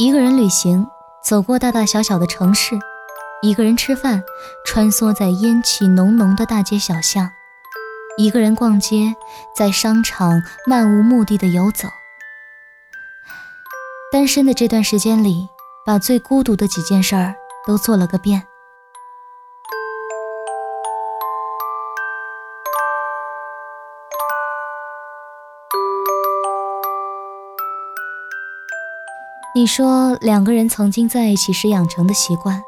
一个人旅行，走过大大小小的城市；一个人吃饭，穿梭在烟气浓浓的大街小巷；一个人逛街，在商场漫无目的的游走。单身的这段时间里，把最孤独的几件事儿都做了个遍。你说两个人曾经在一起时养成的习惯，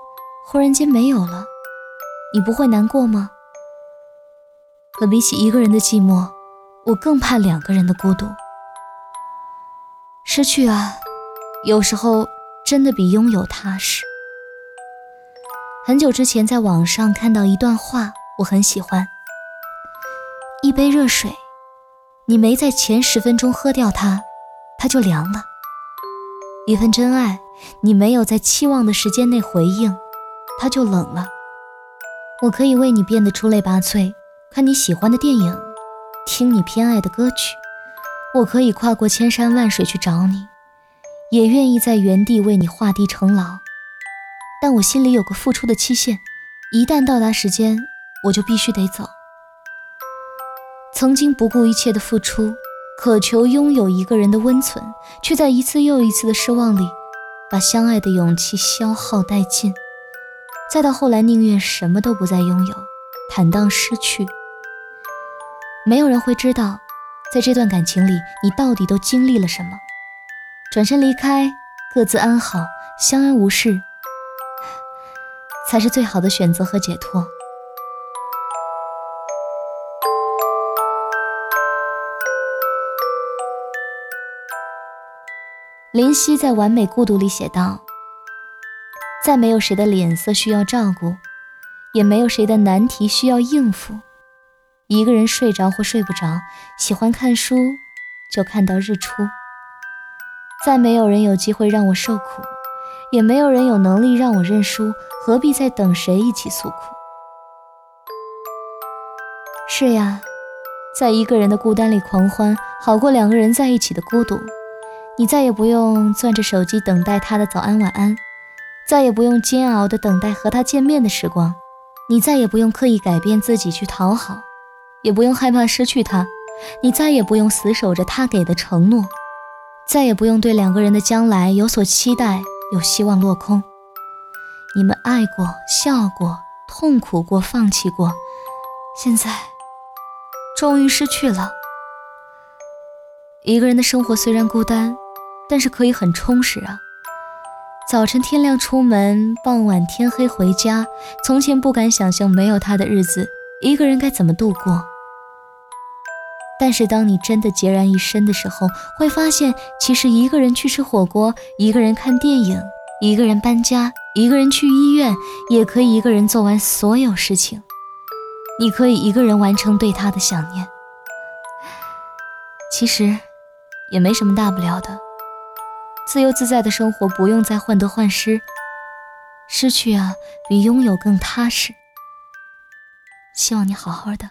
忽然间没有了，你不会难过吗？可比起一个人的寂寞，我更怕两个人的孤独。失去啊，有时候真的比拥有踏实。很久之前在网上看到一段话，我很喜欢：一杯热水，你没在前十分钟喝掉它，它就凉了。一份真爱，你没有在期望的时间内回应，它就冷了。我可以为你变得出类拔萃，看你喜欢的电影，听你偏爱的歌曲。我可以跨过千山万水去找你，也愿意在原地为你画地成牢。但我心里有个付出的期限，一旦到达时间，我就必须得走。曾经不顾一切的付出。渴求拥有一个人的温存，却在一次又一次的失望里，把相爱的勇气消耗殆尽。再到后来，宁愿什么都不再拥有，坦荡失去。没有人会知道，在这段感情里，你到底都经历了什么。转身离开，各自安好，相安无事，才是最好的选择和解脱。林夕在《完美孤独》里写道：“再没有谁的脸色需要照顾，也没有谁的难题需要应付。一个人睡着或睡不着，喜欢看书就看到日出。再没有人有机会让我受苦，也没有人有能力让我认输，何必再等谁一起诉苦？是呀，在一个人的孤单里狂欢，好过两个人在一起的孤独。”你再也不用攥着手机等待他的早安晚安，再也不用煎熬的等待和他见面的时光，你再也不用刻意改变自己去讨好，也不用害怕失去他，你再也不用死守着他给的承诺，再也不用对两个人的将来有所期待，有希望落空。你们爱过、笑过、痛苦过、放弃过，现在终于失去了。一个人的生活虽然孤单。但是可以很充实啊！早晨天亮出门，傍晚天黑回家。从前不敢想象没有他的日子，一个人该怎么度过。但是当你真的孑然一身的时候，会发现，其实一个人去吃火锅，一个人看电影，一个人搬家，一个人去医院，也可以一个人做完所有事情。你可以一个人完成对他的想念，其实也没什么大不了的。自由自在的生活，不用再患得患失。失去啊，比拥有更踏实。希望你好好的。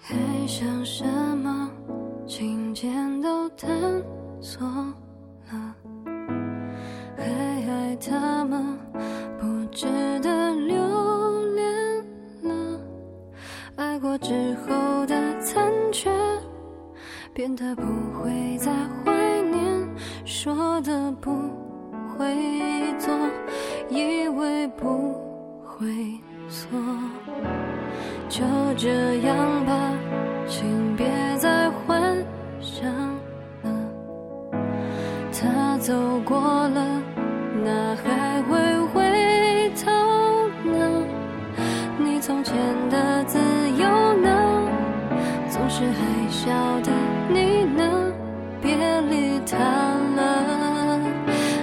还想什过之后的残缺。变得不会再怀念，说的不会做，以为不会错，就这样吧，请别再幻想了。他走过了，那还会回头呢？你从前的自？还笑的你呢？别理他了。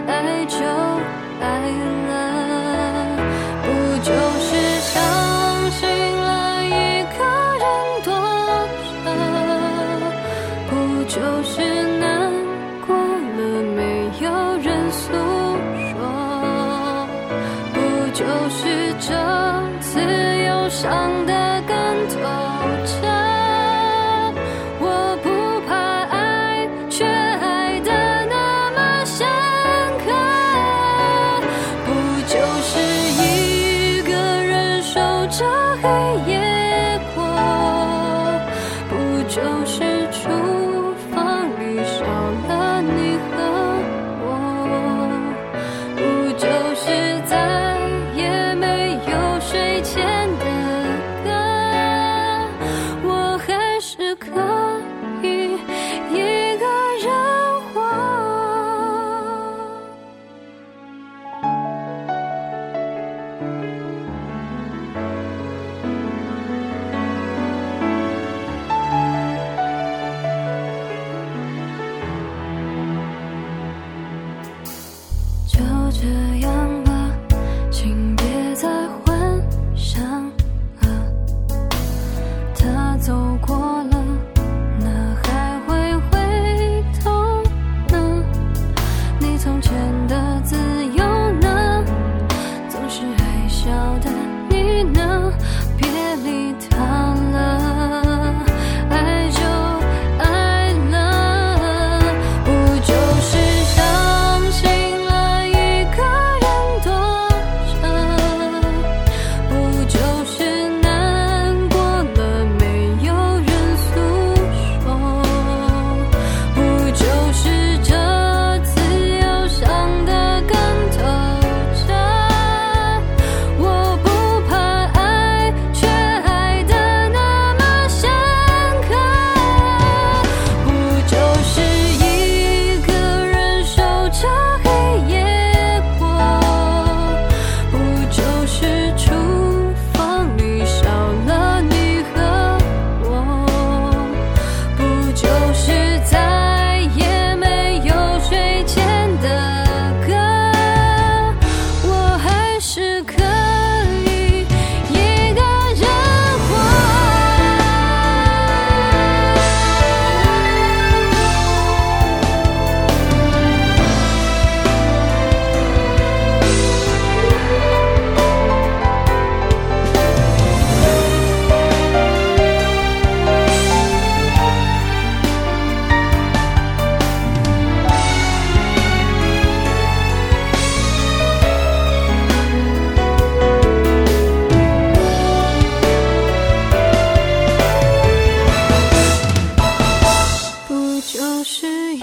爱就爱了不就是伤心了一个人躲着不就是难过了没有人诉说？不就是这次忧伤的这样。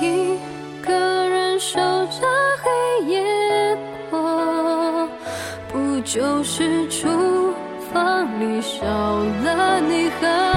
一个人守着黑夜过不就是厨房里少了你和